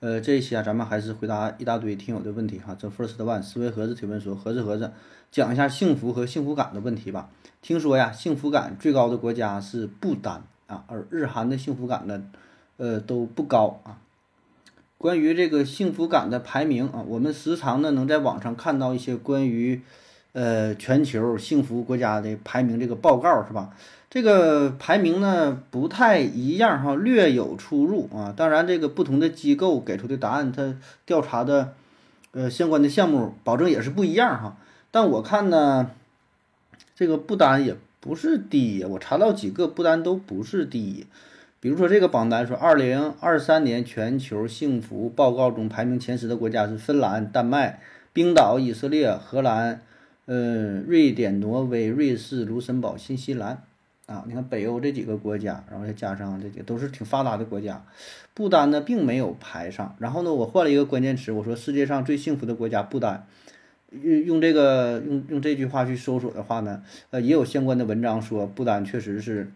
呃，这一期啊，咱们还是回答一大堆听友的问题哈。这 First One 思维盒子提问说：盒子盒子，讲一下幸福和幸福感的问题吧。听说呀，幸福感最高的国家是不丹啊，而日韩的幸福感呢，呃，都不高啊。关于这个幸福感的排名啊，我们时常呢能在网上看到一些关于呃全球幸福国家的排名这个报告是吧？这个排名呢不太一样哈，略有出入啊。当然，这个不同的机构给出的答案，它调查的呃相关的项目，保证也是不一样哈。但我看呢，这个不丹也不是第一，我查到几个不丹都不是第一。比如说这个榜单说，二零二三年全球幸福报告中排名前十的国家是芬兰、丹麦、冰岛、以色列、荷兰、呃瑞典、挪威、瑞士、卢森堡、新西兰。啊，你看北欧这几个国家，然后再加上这些都是挺发达的国家，不丹呢并没有排上。然后呢，我换了一个关键词，我说世界上最幸福的国家不丹，用用这个用用这句话去搜索的话呢，呃，也有相关的文章说不丹确实是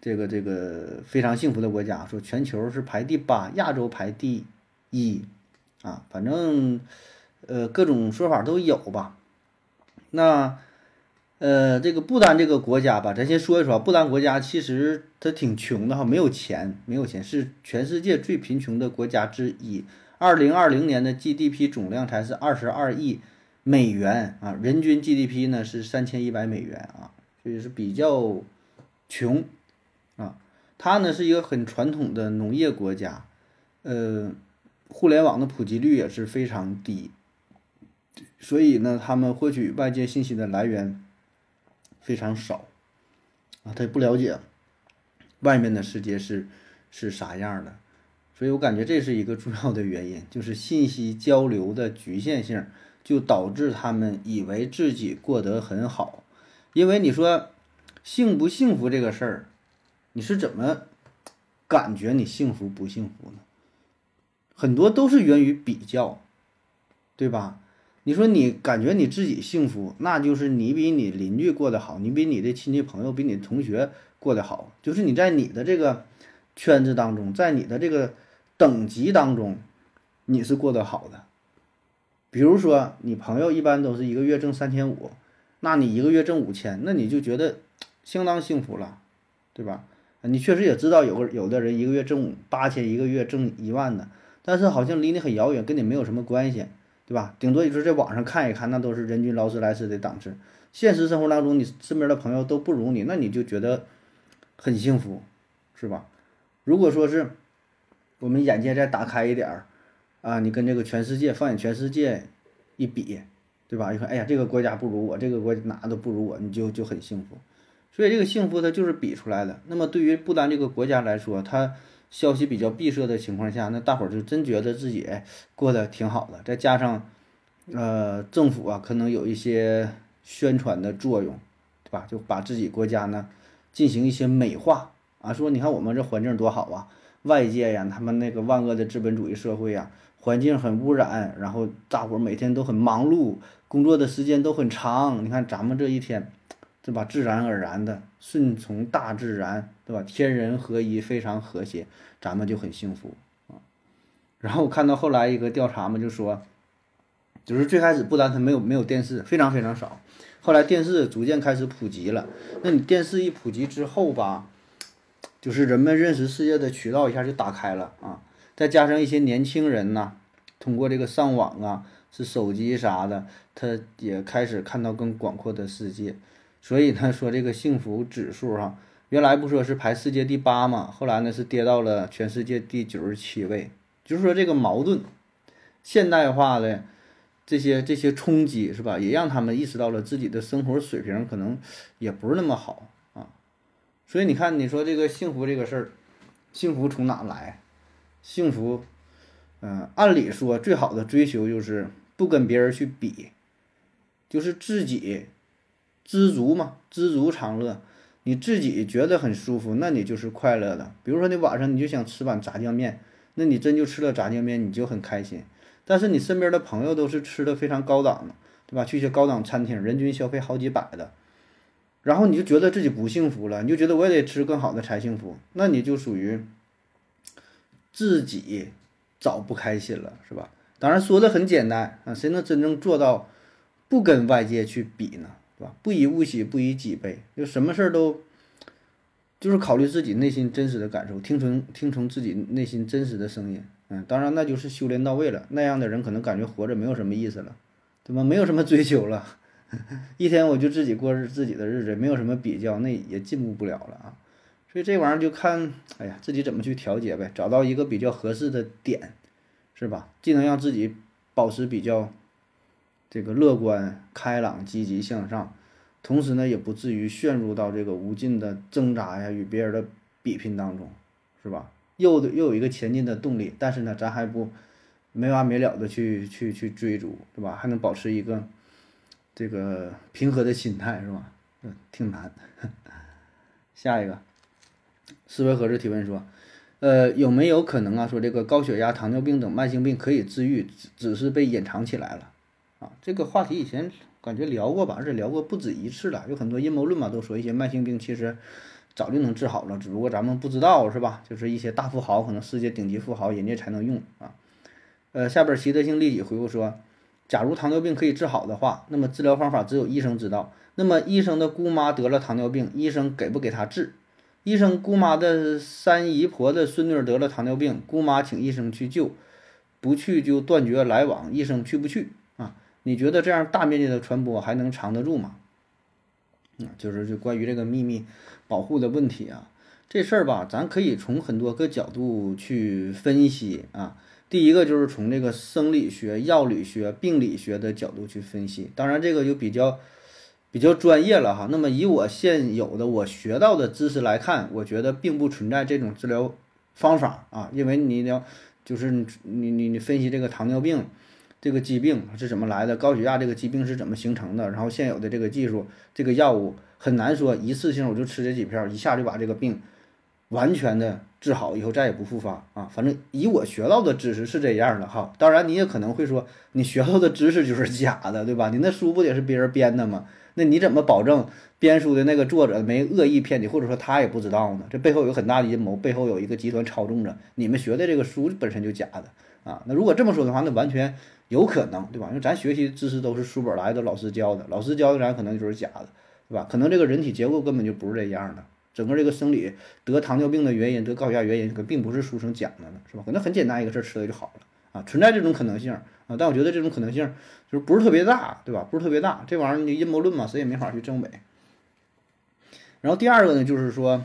这个这个非常幸福的国家，说全球是排第八，亚洲排第一，啊，反正呃各种说法都有吧。那。呃，这个不丹这个国家吧，咱先说一说。不丹国家其实它挺穷的哈，没有钱，没有钱，是全世界最贫穷的国家之一。二零二零年的 GDP 总量才是二十二亿美元啊，人均 GDP 呢是三千一百美元啊，所以是比较穷啊。它呢是一个很传统的农业国家，呃，互联网的普及率也是非常低，所以呢，他们获取外界信息的来源。非常少，啊，他也不了解外面的世界是是啥样的，所以我感觉这是一个重要的原因，就是信息交流的局限性，就导致他们以为自己过得很好。因为你说幸不幸福这个事儿，你是怎么感觉你幸福不幸福呢？很多都是源于比较，对吧？你说你感觉你自己幸福，那就是你比你邻居过得好，你比你的亲戚朋友、比你同学过得好，就是你在你的这个圈子当中，在你的这个等级当中，你是过得好的。比如说，你朋友一般都是一个月挣三千五，那你一个月挣五千，那你就觉得相当幸福了，对吧？你确实也知道有个有的人一个月挣八千，一个月挣一万的，但是好像离你很遥远，跟你没有什么关系。对吧？顶多也就是在网上看一看，那都是人均劳斯莱斯的档次。现实生活当中，你身边的朋友都不如你，那你就觉得很幸福，是吧？如果说是我们眼界再打开一点儿啊，你跟这个全世界放眼全世界一比，对吧？你看，哎呀，这个国家不如我，这个国家哪都不如我，你就就很幸福。所以这个幸福它就是比出来的。那么对于不丹这个国家来说，它。消息比较闭塞的情况下，那大伙儿就真觉得自己过得挺好的。再加上，呃，政府啊可能有一些宣传的作用，对吧？就把自己国家呢进行一些美化啊，说你看我们这环境多好啊，外界呀，他们那个万恶的资本主义社会呀，环境很污染，然后大伙儿每天都很忙碌，工作的时间都很长。你看咱们这一天。对吧？自然而然的顺从大自然，对吧？天人合一，非常和谐，咱们就很幸福啊。然后看到后来一个调查嘛，就说，就是最开始不单它没有没有电视，非常非常少。后来电视逐渐开始普及了。那你电视一普及之后吧，就是人们认识世界的渠道一下就打开了啊。再加上一些年轻人呐，通过这个上网啊，是手机啥的，他也开始看到更广阔的世界。所以他说这个幸福指数哈，原来不说是排世界第八嘛，后来呢是跌到了全世界第九十七位。就是说这个矛盾，现代化的这些这些冲击是吧，也让他们意识到了自己的生活水平可能也不是那么好啊。所以你看，你说这个幸福这个事儿，幸福从哪来？幸福，嗯，按理说最好的追求就是不跟别人去比，就是自己。知足嘛，知足常乐。你自己觉得很舒服，那你就是快乐的。比如说你晚上你就想吃碗炸酱面，那你真就吃了炸酱面，你就很开心。但是你身边的朋友都是吃的非常高档的，对吧？去一些高档餐厅，人均消费好几百的，然后你就觉得自己不幸福了，你就觉得我也得吃更好的才幸福，那你就属于自己找不开心了，是吧？当然说的很简单啊，谁能真正做到不跟外界去比呢？是吧？不以物喜，不以己悲，就什么事儿都就是考虑自己内心真实的感受，听从听从自己内心真实的声音。嗯，当然那就是修炼到位了，那样的人可能感觉活着没有什么意思了，对吧？没有什么追求了，一天我就自己过日自己的日子，没有什么比较，那也进步不了了啊。所以这玩意儿就看，哎呀，自己怎么去调节呗，找到一个比较合适的点，是吧？既能让自己保持比较。这个乐观、开朗、积极向上，同时呢，也不至于陷入到这个无尽的挣扎呀与别人的比拼当中，是吧？又又有一个前进的动力，但是呢，咱还不没完没了的去去去追逐，对吧？还能保持一个这个平和的心态，是吧？嗯，挺难。下一个，思维盒子提问说，呃，有没有可能啊？说这个高血压、糖尿病等慢性病可以治愈，只只是被隐藏起来了？啊，这个话题以前感觉聊过吧，而且聊过不止一次了。有很多阴谋论嘛，都说一些慢性病其实早就能治好了，只不过咱们不知道，是吧？就是一些大富豪，可能世界顶级富豪，人家才能用啊。呃，下边习德性利己回复说，假如糖尿病可以治好的话，那么治疗方法只有医生知道。那么医生的姑妈得了糖尿病，医生给不给他治？医生姑妈的三姨婆的孙女得了糖尿病，姑妈请医生去救，不去就断绝来往，医生去不去？你觉得这样大面积的传播还能藏得住吗？嗯，就是就关于这个秘密保护的问题啊，这事儿吧，咱可以从很多个角度去分析啊。第一个就是从这个生理学、药理学、病理学的角度去分析，当然这个就比较比较专业了哈。那么以我现有的我学到的知识来看，我觉得并不存在这种治疗方法啊，因为你要就是你你你分析这个糖尿病。这个疾病是怎么来的？高血压这个疾病是怎么形成的？然后现有的这个技术，这个药物很难说一次性我就吃这几片儿，一下就把这个病完全的治好，以后再也不复发啊。反正以我学到的知识是这样的哈。当然你也可能会说，你学到的知识就是假的，对吧？你那书不也是别人编的吗？那你怎么保证编书的那个作者没恶意骗你，或者说他也不知道呢？这背后有很大的阴谋，背后有一个集团操纵着你们学的这个书本身就假的啊。那如果这么说的话，那完全。有可能，对吧？因为咱学习知识都是书本来的，老师教的，老师教的咱可能就是假的，对吧？可能这个人体结构根本就不是这样的，整个这个生理得糖尿病的原因，得高血压原因，可并不是书生讲的呢，是吧？可能很简单一个事儿，吃了就好了啊，存在这种可能性啊，但我觉得这种可能性就是不是特别大，对吧？不是特别大，这玩意儿你阴谋论嘛，谁也没法去证伪。然后第二个呢，就是说，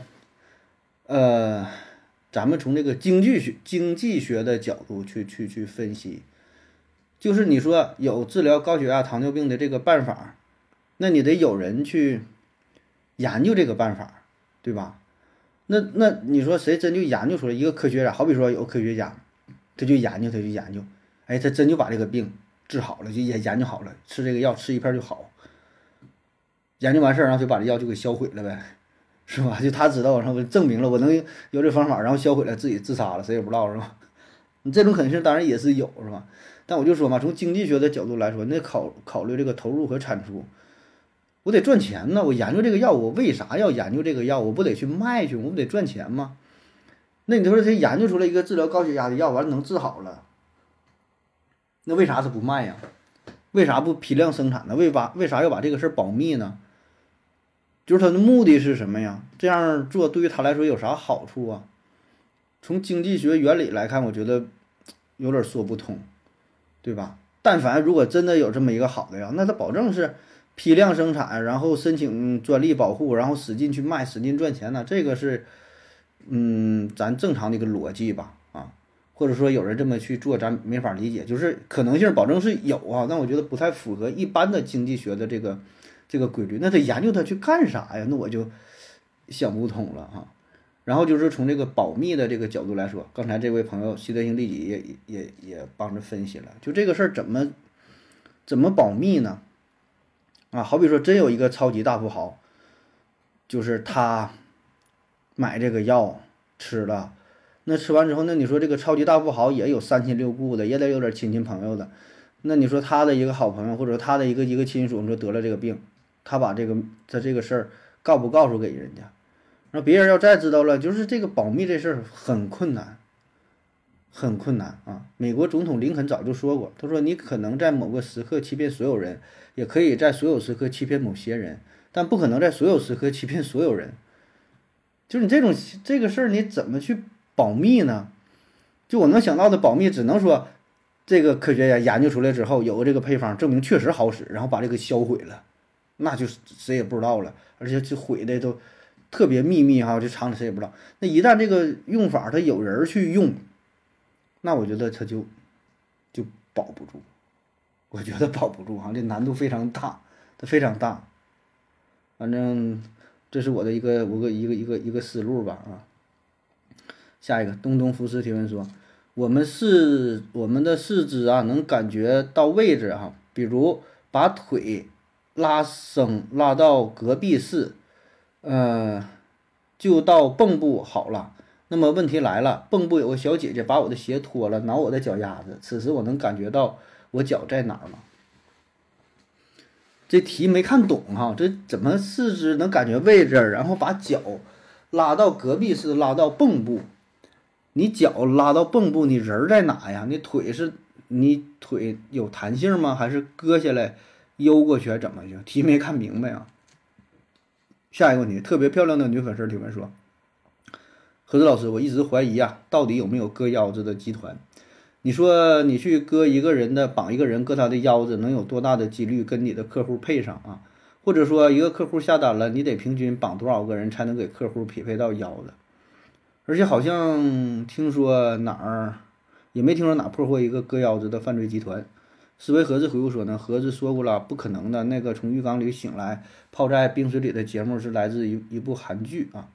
呃，咱们从这个经济学、经济学的角度去去去分析。就是你说有治疗高血压、糖尿病的这个办法，那你得有人去研究这个办法，对吧？那那你说谁真就研究出来一个科学家？好比说有科学家，他就研究，他就研究，哎，他真就把这个病治好了，就研研究好了，吃这个药吃一片就好。研究完事儿，然后就把这药就给销毁了呗，是吧？就他知道，然后证明了我能有这方法，然后销毁了，自己自杀了，谁也不知道，是吧？你这种可能性当然也是有，是吧？但我就说嘛，从经济学的角度来说，那考考虑这个投入和产出，我得赚钱呢。我研究这个药，我为啥要研究这个药？我不得去卖去，我不得赚钱吗？那你说他研究出来一个治疗高血压的药，完了能治好了，那为啥他不卖呀？为啥不批量生产呢？为把为啥要把这个事儿保密呢？就是他的目的是什么呀？这样做对于他来说有啥好处啊？从经济学原理来看，我觉得有点说不通。对吧？但凡如果真的有这么一个好的药，那他保证是批量生产，然后申请专利保护，然后使劲去卖，使劲赚钱呢。这个是，嗯，咱正常的一个逻辑吧，啊，或者说有人这么去做，咱没法理解，就是可能性保证是有啊，但我觉得不太符合一般的经济学的这个这个规律。那他研究它去干啥呀？那我就想不通了哈。然后就是从这个保密的这个角度来说，刚才这位朋友习德性利己也也也帮着分析了，就这个事儿怎么怎么保密呢？啊，好比说真有一个超级大富豪，就是他买这个药吃了，那吃完之后，那你说这个超级大富豪也有三亲六故的，也得有点亲戚朋友的，那你说他的一个好朋友或者说他的一个一个亲属，你说得了这个病，他把这个他这个事儿告不告诉给人家？那别人要再知道了，就是这个保密这事儿很困难。很困难啊！美国总统林肯早就说过，他说：“你可能在某个时刻欺骗所有人，也可以在所有时刻欺骗某些人，但不可能在所有时刻欺骗所有人。”就是你这种这个事儿，你怎么去保密呢？就我能想到的保密，只能说这个科学家研究出来之后，有个这个配方证明确实好使，然后把这个销毁了，那就谁也不知道了，而且就毁的都特别秘密哈，这厂里谁也不知道。那一旦这个用法它有人去用。那我觉得他就就保不住，我觉得保不住哈，这难度非常大，它非常大。反正这是我的一个我个一个一个一个思路吧啊。下一个东东福斯提问说，我们是我们的四肢啊，能感觉到位置哈，比如把腿拉伸拉到隔壁室，呃，就到蚌埠好了。那么问题来了，蚌埠有个小姐姐把我的鞋脱了，挠我的脚丫子。此时我能感觉到我脚在哪儿吗？这题没看懂哈，这怎么四肢能感觉位置，然后把脚拉到隔壁是拉到蚌埠？你脚拉到蚌埠，你人在哪呀？你腿是你腿有弹性吗？还是割下来悠过去怎么去？题没看明白啊。下一个问题，特别漂亮的女粉丝提问说。何子老师，我一直怀疑啊，到底有没有割腰子的集团？你说你去割一个人的绑一个人割他的腰子，能有多大的几率跟你的客户配上啊？或者说一个客户下单了，你得平均绑多少个人才能给客户匹配到腰子？而且好像听说哪儿也没听说哪破获一个割腰子的犯罪集团。思维盒子回复说呢，盒子说过了，不可能的。那个从浴缸里醒来泡在冰水里的节目是来自一一部韩剧啊。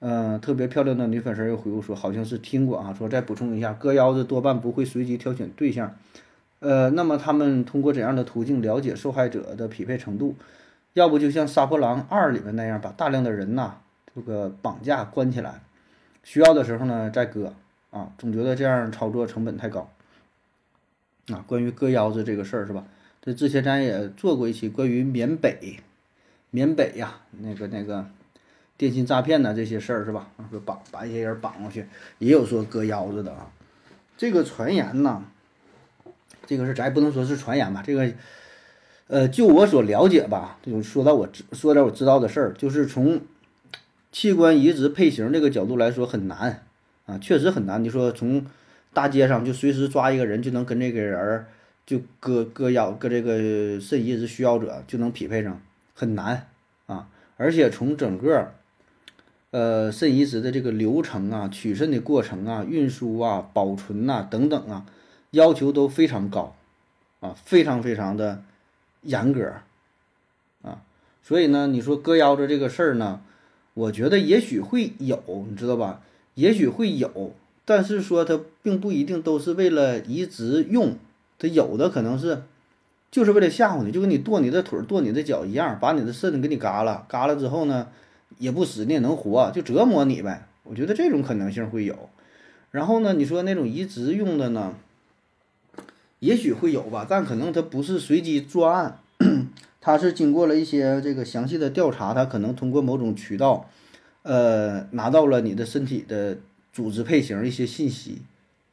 嗯，特别漂亮的女粉丝又回复说，好像是听过啊。说再补充一下，割腰子多半不会随机挑选对象，呃，那么他们通过怎样的途径了解受害者的匹配程度？要不就像《杀破狼二》里面那样，把大量的人呐这个绑架关起来，需要的时候呢再割啊。总觉得这样操作成本太高啊。关于割腰子这个事儿是吧？这之前咱也做过一期关于缅北，缅北呀，那个那个。电信诈骗呐，这些事儿是吧？说绑把一些人绑过去，也有说割腰子的啊。这个传言呐，这个是咱也不能说是传言吧。这个，呃，就我所了解吧，就说到我说点我知道的事儿，就是从器官移植配型这个角度来说很难啊，确实很难。你说从大街上就随时抓一个人就能跟这个人儿就割割腰，割这个肾移植需要者就能匹配上，很难啊。而且从整个呃，肾移植的这个流程啊，取肾的过程啊，运输啊，保存呐等等啊，要求都非常高，啊，非常非常的严格，啊，所以呢，你说割腰子这个事儿呢，我觉得也许会有，你知道吧？也许会有，但是说它并不一定都是为了移植用，它有的可能是就是为了吓唬你，就跟你剁你的腿、剁你的脚一样，把你的肾给你嘎了，嘎了之后呢？也不死，你也能活，就折磨你呗。我觉得这种可能性会有。然后呢，你说那种移植用的呢，也许会有吧，但可能它不是随机作案，它是经过了一些这个详细的调查，它可能通过某种渠道，呃，拿到了你的身体的组织配型一些信息，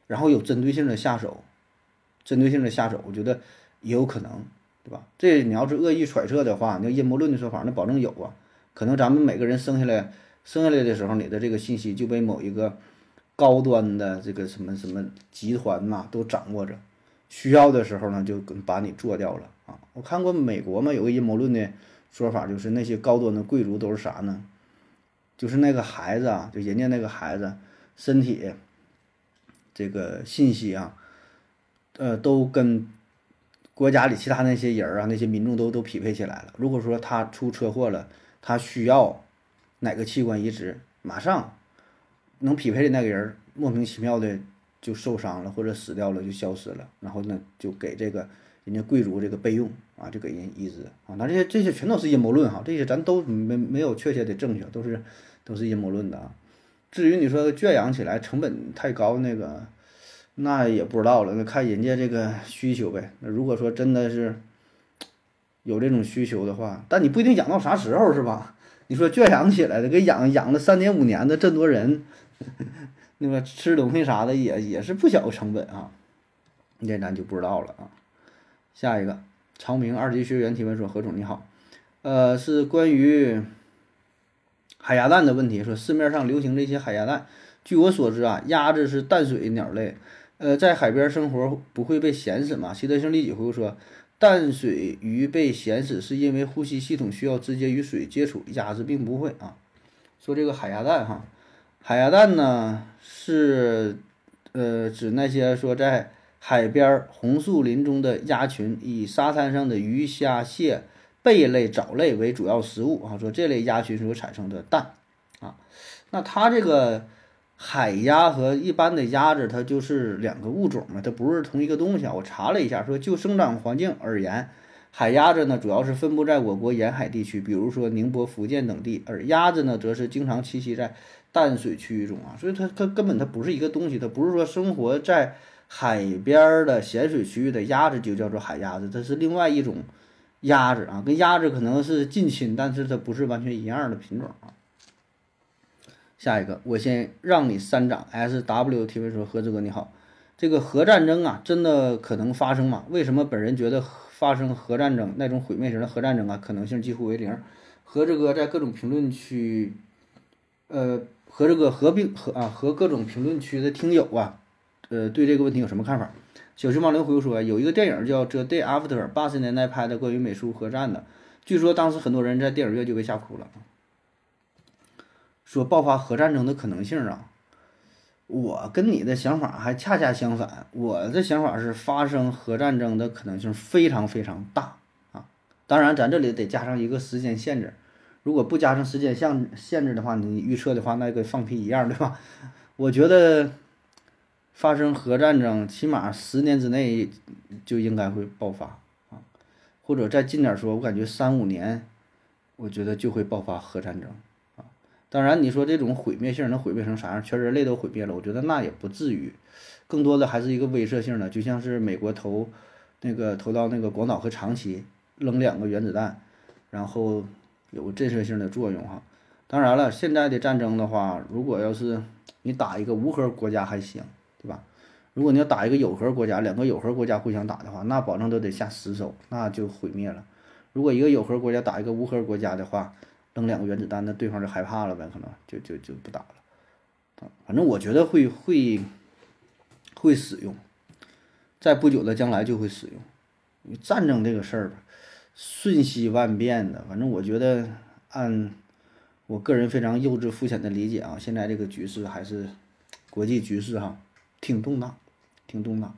然后有针对性的下手，针对性的下手，我觉得也有可能，对吧？这你要是恶意揣测的话，那阴谋论的说法，那保证有啊。可能咱们每个人生下来，生下来的时候，你的这个信息就被某一个高端的这个什么什么集团呐都掌握着，需要的时候呢就把你做掉了啊！我看过美国嘛有个阴谋论的说法，就是那些高端的贵族都是啥呢？就是那个孩子啊，就人家那个孩子身体这个信息啊，呃，都跟国家里其他那些人啊那些民众都都匹配起来了。如果说他出车祸了，他需要哪个器官移植，马上能匹配的那个人莫名其妙的就受伤了或者死掉了就消失了，然后呢就给这个人家贵族这个备用啊，就给人移植啊。那这些这些全都是阴谋论哈，这些咱都没没有确切的证据，都是都是阴谋论的啊。至于你说圈养起来成本太高那个，那也不知道了，那看人家这个需求呗。那如果说真的是有这种需求的话，但你不一定养到啥时候是吧？你说圈养起来的，给养养了三年五年的这么多人，那个吃东西啥的也也是不小的成本啊，这咱就不知道了啊。下一个，长明二级学员提问说：“何总你好，呃，是关于海鸭蛋的问题。说市面上流行这些海鸭蛋，据我所知啊，鸭子是淡水鸟类，呃，在海边生活不会被咸死吗？习德性立即回复说。”淡水鱼被咸死是因为呼吸系统需要直接与水接触，鸭子并不会啊。说这个海鸭蛋哈，海鸭蛋呢是呃指那些说在海边红树林中的鸭群，以沙滩上的鱼虾蟹贝类藻类为主要食物啊。说这类鸭群所产生的蛋啊，那它这个。海鸭和一般的鸭子，它就是两个物种嘛，它不是同一个东西啊。我查了一下，说就生长环境而言，海鸭子呢主要是分布在我国沿海地区，比如说宁波、福建等地，而鸭子呢则是经常栖息在淡水区域中啊。所以它它根本它不是一个东西，它不是说生活在海边的咸水区域的鸭子就叫做海鸭子，它是另外一种鸭子啊，跟鸭子可能是近亲，但是它不是完全一样的品种啊。下一个，我先让你三掌。S W 提问说：“何志哥你好，这个核战争啊，真的可能发生吗？为什么本人觉得发生核战争那种毁灭型的核战争啊，可能性几乎为零？”何志哥在各种评论区，呃，何志哥合并和啊和各种评论区的听友啊，呃，对这个问题有什么看法？小熊猫灵回复说：“有一个电影叫《The Day After》，八十年代拍的，关于美苏核战的，据说当时很多人在电影院就被吓哭了。”说爆发核战争的可能性啊，我跟你的想法还恰恰相反。我的想法是发生核战争的可能性非常非常大啊。当然，咱这里得加上一个时间限制。如果不加上时间限限制的话，你预测的话，那跟放屁一样，对吧？我觉得发生核战争起码十年之内就应该会爆发啊，或者再近点说，我感觉三五年，我觉得就会爆发核战争啊。当然，你说这种毁灭性能毁灭成啥样？全人类都毁灭了，我觉得那也不至于，更多的还是一个威慑性的，就像是美国投那个投到那个广岛和长崎扔两个原子弹，然后有震慑性的作用哈。当然了，现在的战争的话，如果要是你打一个无核国家还行，如果你要打一个有核国家，两个有核国家互相打的话，那保证都得下死手，那就毁灭了。如果一个有核国家打一个无核国家的话，扔两个原子弹，那对方就害怕了呗，可能就就就不打了。反正我觉得会会会使用，在不久的将来就会使用。战争这个事儿吧，瞬息万变的。反正我觉得，按我个人非常幼稚肤浅的理解啊，现在这个局势还是国际局势哈，挺动荡，挺动荡。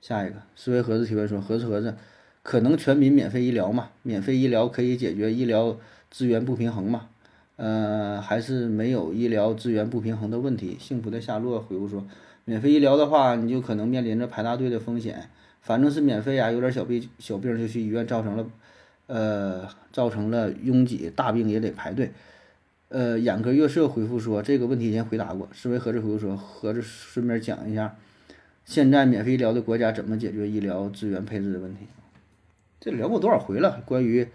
下一个思维盒子提问说：盒子盒子，可能全民免费医疗嘛？免费医疗可以解决医疗。资源不平衡嘛，呃，还是没有医疗资源不平衡的问题。幸福的夏洛回复说，免费医疗的话，你就可能面临着排大队的风险。反正是免费啊，有点小病小病就去医院，造成了，呃，造成了拥挤，大病也得排队。呃，眼科月色回复说，这个问题先回答过。思维盒子回复说，盒子顺便讲一下，现在免费医疗的国家怎么解决医疗资源配置的问题。这聊过多少回了，关于。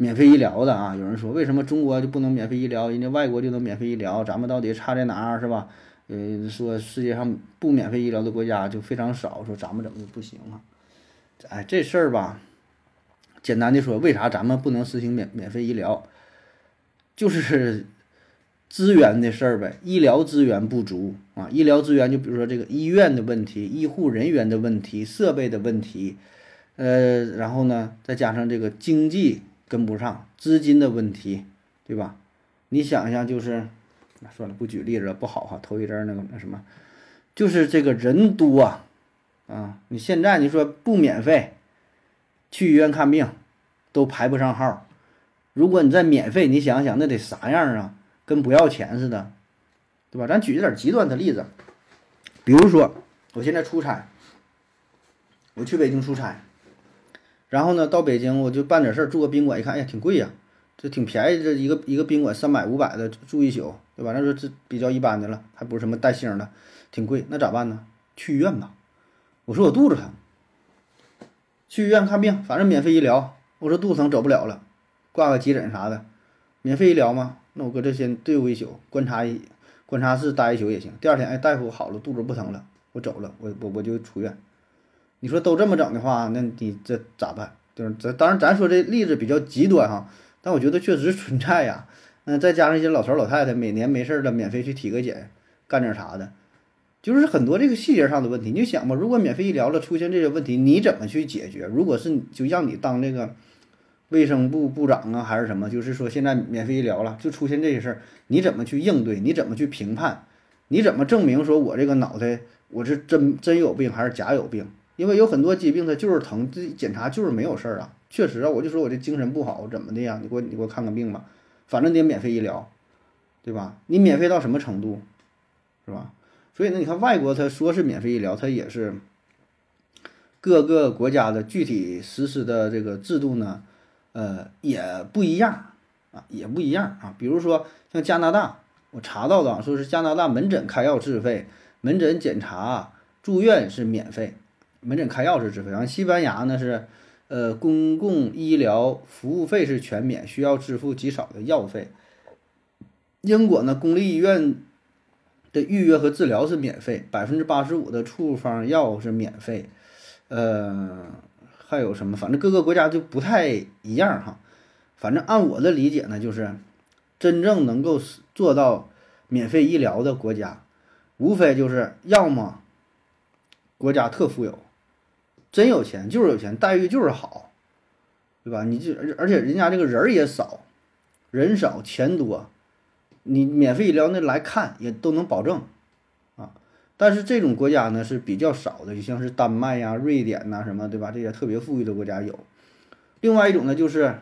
免费医疗的啊，有人说为什么中国就不能免费医疗，人家外国就能免费医疗，咱们到底差在哪儿是吧？呃，说世界上不免费医疗的国家就非常少，说咱们怎么就不行啊？哎，这事儿吧，简单的说，为啥咱们不能实行免免费医疗？就是资源的事儿呗，医疗资源不足啊，医疗资源就比如说这个医院的问题、医护人员的问题、设备的问题，呃，然后呢，再加上这个经济。跟不上资金的问题，对吧？你想一下，就是算了，不举例子了，不好哈。头一阵儿那个那什么，就是这个人多啊，啊，你现在你说不免费去医院看病，都排不上号。如果你再免费，你想想那得啥样啊？跟不要钱似的，对吧？咱举一点极端的例子，比如说我现在出差，我去北京出差，然后呢，到北京我就办点事儿，住个宾馆，一看，哎呀，挺贵呀，这挺便宜，这一个一个宾馆三百五百的住一宿，对吧？那说这比较一般的了，还不是什么带星的，挺贵，那咋办呢？去医院吧。我说我肚子疼，去医院看病，反正免费医疗。我说肚子疼走不了了，挂个急诊啥的，免费医疗吗？那我搁这先对付一宿，观察一观察室待一宿也行。第二天，哎，大夫好了，肚子不疼了，我走了，我我我就出院。你说都这么整的话，那你这咋办？就是咱当然咱说这例子比较极端哈，但我觉得确实存在呀。嗯，再加上一些老头老太太每年没事儿了免费去体个检，干点啥的，就是很多这个细节上的问题。你就想吧，如果免费医疗了出现这些问题，你怎么去解决？如果是就让你当这个卫生部部长啊，还是什么？就是说现在免费医疗了，就出现这些事儿，你怎么去应对？你怎么去评判？你怎么证明说我这个脑袋我是真真有病还是假有病？因为有很多疾病它就是疼，这检查就是没有事儿啊。确实啊，我就说我这精神不好怎么的呀？你给我你给我看看病吧，反正得免费医疗，对吧？你免费到什么程度，是吧？所以呢，你看外国他说是免费医疗，他也是各个国家的具体实施的这个制度呢，呃也不一样啊，也不一样啊。比如说像加拿大，我查到的说是加拿大门诊开药自费，门诊检查、住院是免费。门诊开药是自费，然后西班牙呢是，呃，公共医疗服务费是全免，需要支付极少的药费。英国呢，公立医院的预约和治疗是免费，百分之八十五的处方药是免费。呃，还有什么？反正各个国家就不太一样哈。反正按我的理解呢，就是真正能够做到免费医疗的国家，无非就是要么国家特富有。真有钱就是有钱，待遇就是好，对吧？你就而而且人家这个人儿也少，人少钱多，你免费医疗那来看也都能保证。但是这种国家呢是比较少的，就像是丹麦呀、瑞典呐什么，对吧？这些特别富裕的国家有。另外一种呢就是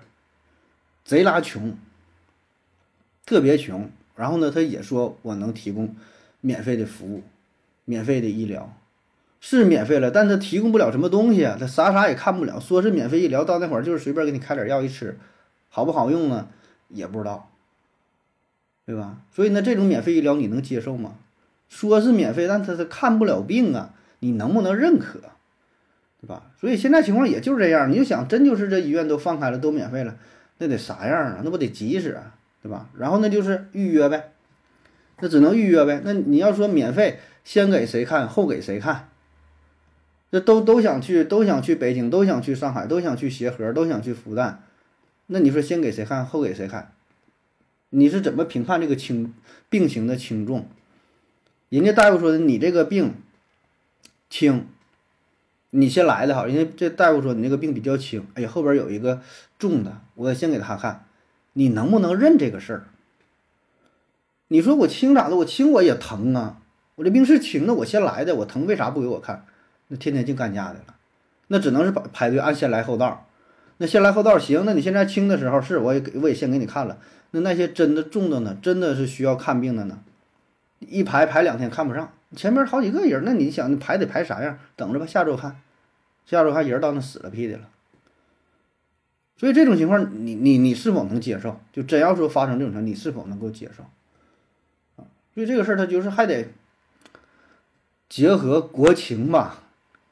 贼拉穷，特别穷，然后呢他也说我能提供免费的服务，免费的医疗。是免费了，但他提供不了什么东西啊，他啥啥也看不了。说是免费医疗，到那会儿就是随便给你开点药一吃，好不好用呢？也不知道，对吧？所以呢，这种免费医疗你能接受吗？说是免费，但他是看不了病啊，你能不能认可？对吧？所以现在情况也就是这样。你就想，真就是这医院都放开了，都免费了，那得啥样啊？那不得急死啊，对吧？然后那就是预约呗，那只能预约呗。那你要说免费，先给谁看，后给谁看？这都都想去，都想去北京，都想去上海，都想去协和，都想去复旦。那你说先给谁看，后给谁看？你是怎么评判这个轻病情的轻重？人家大夫说的你这个病轻，你先来的好。人家这大夫说你这个病比较轻，哎呀，后边有一个重的，我先给他看，你能不能认这个事儿？你说我轻咋的？我轻我也疼啊，我这病是轻的，我先来的，我疼为啥不给我看？那天天净干架的了，那只能是排排队按先来后到。那先来后到行，那你现在轻的时候是我也给我也先给你看了。那那些真的重的呢，真的是需要看病的呢，一排排两天看不上，前面好几个人，那你想你排得排啥样？等着吧，下周看，下周看人到那死了屁的了。所以这种情况，你你你是否能接受？就真要说发生这种情况，你是否能够接受？啊，所以这个事儿它就是还得结合国情吧。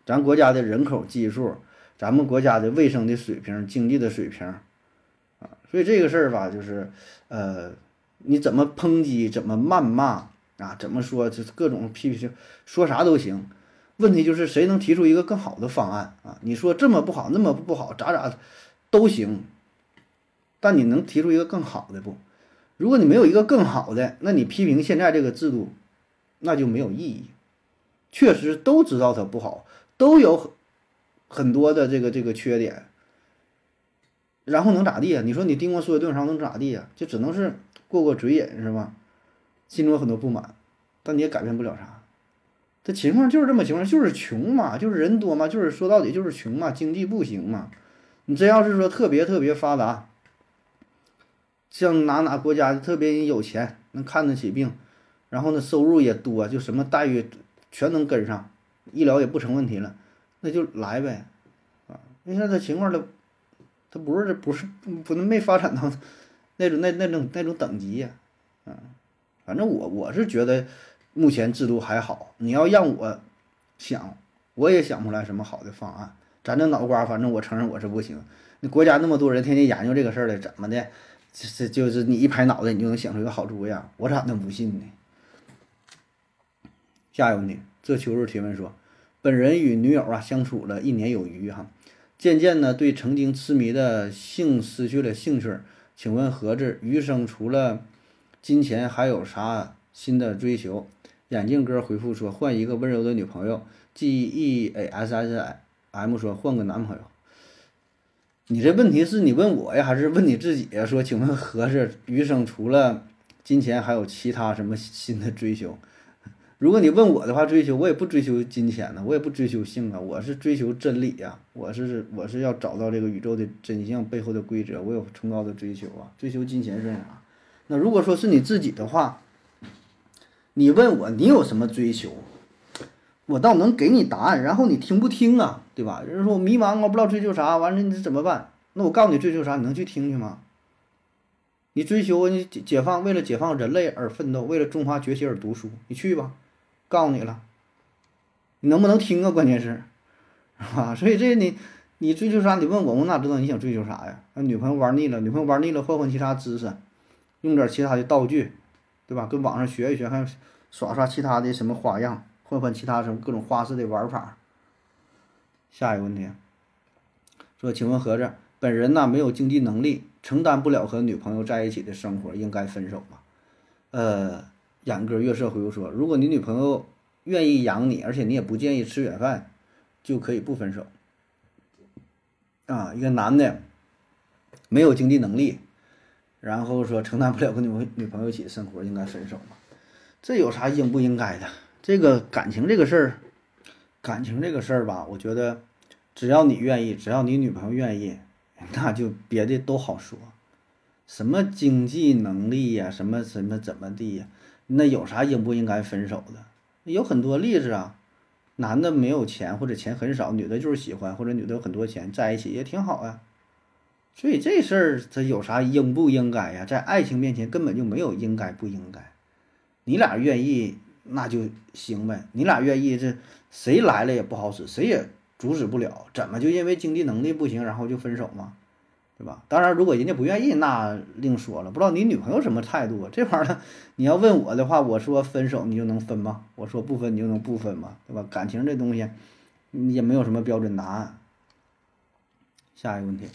咱国家的人口基数，咱们国家的卫生的水平、经济的水平，啊，所以这个事儿吧，就是，呃，你怎么抨击，怎么谩骂啊，怎么说，就是各种批评，说啥都行。问题就是谁能提出一个更好的方案啊？你说这么不好，那么不好，咋咋都行，但你能提出一个更好的不？如果你没有一个更好的，那你批评现在这个制度，那就没有意义。确实都知道它不好。都有很很多的这个这个缺点，然后能咋地啊？你说你盯光说一顿，然后能咋地呀？就只能是过过嘴瘾是吧？心中有很多不满，但你也改变不了啥。这情况就是这么情况，就是穷嘛，就是人多嘛，就是说到底就是穷嘛，经济不行嘛。你真要是说特别特别发达，像哪哪国家特别有钱，能看得起病，然后呢收入也多，就什么待遇全能跟上。医疗也不成问题了，那就来呗，啊！你看这情况，他他不是不是不能没发展到那种那那种那种等级呀，嗯，反正我我是觉得目前制度还好。你要让我想，我也想不出来什么好的方案。咱这脑瓜，反正我承认我是不行。那国家那么多人天天研究这个事儿的，怎么的？这这就是你一拍脑袋，你就能想出一个好主意啊？我咋能不信呢？下一个问题，这秋日提问说，本人与女友啊相处了一年有余哈，渐渐的对曾经痴迷的性失去了兴趣，请问盒子余生除了金钱还有啥新的追求？眼镜哥回复说，换一个温柔的女朋友。G E A S S M 说换个男朋友。你这问题是你问我呀，还是问你自己呀？说，请问合适余生除了金钱，还有其他什么新的追求？如果你问我的话，追求我也不追求金钱呢，我也不追求性啊，我是追求真理呀，我是我是要找到这个宇宙的真相背后的规则，我有崇高的追求啊。追求金钱是啥？那如果说是你自己的话，你问我你有什么追求，我倒能给你答案，然后你听不听啊？对吧？有人说我迷茫，我不知道追求啥，完了你怎么办？那我告诉你追求啥，你能去听去吗？你追求你解解放，为了解放人类而奋斗，为了中华崛起而读书，你去吧，告诉你了，你能不能听啊？关键是，是吧？所以这你你追求啥？你问我，我哪知道你想追求啥呀？那女朋友玩腻了，女朋友玩腻了，换换其他知识，用点其他的道具，对吧？跟网上学一学，还耍耍其他的什么花样，换换其他什么各种花式的玩法。下一个问题，说，请问盒子，本人呢没有经济能力，承担不了和女朋友在一起的生活，应该分手吗？呃，眼哥月色回复说，如果你女朋友愿意养你，而且你也不介意吃软饭，就可以不分手。啊，一个男的没有经济能力，然后说承担不了跟女女朋友一起生活，应该分手吗？这有啥应不应该的？这个感情这个事儿。感情这个事儿吧，我觉得只要你愿意，只要你女朋友愿意，那就别的都好说。什么经济能力呀，什么什么怎么地呀，那有啥应不应该分手的？有很多例子啊，男的没有钱或者钱很少，女的就是喜欢或者女的有很多钱，在一起也挺好呀。所以这事儿它有啥应不应该呀？在爱情面前根本就没有应该不应该，你俩愿意。那就行呗，你俩愿意，这谁来了也不好使，谁也阻止不了。怎么就因为经济能力不行，然后就分手吗？对吧？当然，如果人家不愿意，那另说了。不知道你女朋友什么态度啊？这玩意儿，你要问我的话，我说分手你就能分吗？我说不分你就能不分吗？对吧？感情这东西也没有什么标准答案。下一个问题，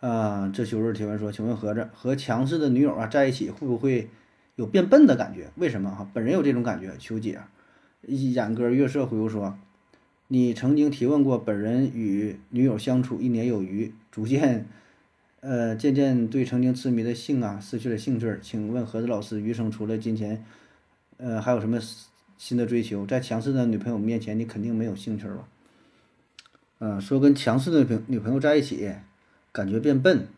啊，这休日提问说，请问盒子和强势的女友啊在一起会不会？有变笨的感觉，为什么哈？本人有这种感觉，求解。一眼哥月色回复说：“你曾经提问过，本人与女友相处一年有余，逐渐，呃，渐渐对曾经痴迷的性啊失去了兴趣。请问何子老师，余生除了金钱，呃，还有什么新的追求？在强势的女朋友面前，你肯定没有兴趣吧？嗯，说跟强势的朋女朋友在一起，感觉变笨。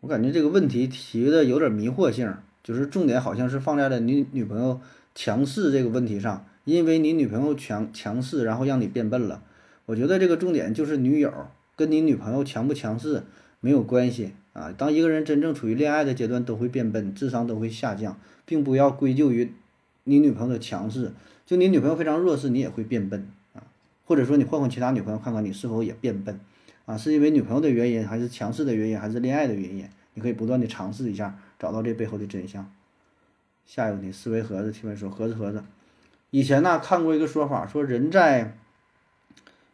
我感觉这个问题提的有点迷惑性。”就是重点好像是放在了你女朋友强势这个问题上，因为你女朋友强强势，然后让你变笨了。我觉得这个重点就是女友跟你女朋友强不强势没有关系啊。当一个人真正处于恋爱的阶段，都会变笨，智商都会下降，并不要归咎于你女朋友的强势。就你女朋友非常弱势，你也会变笨啊。或者说你换换其他女朋友，看看你是否也变笨啊？是因为女朋友的原因，还是强势的原因，还是恋爱的原因？你可以不断的尝试一下。找到这背后的真相。下一个问题，思维盒子提问说：盒子盒子，以前呢看过一个说法，说人在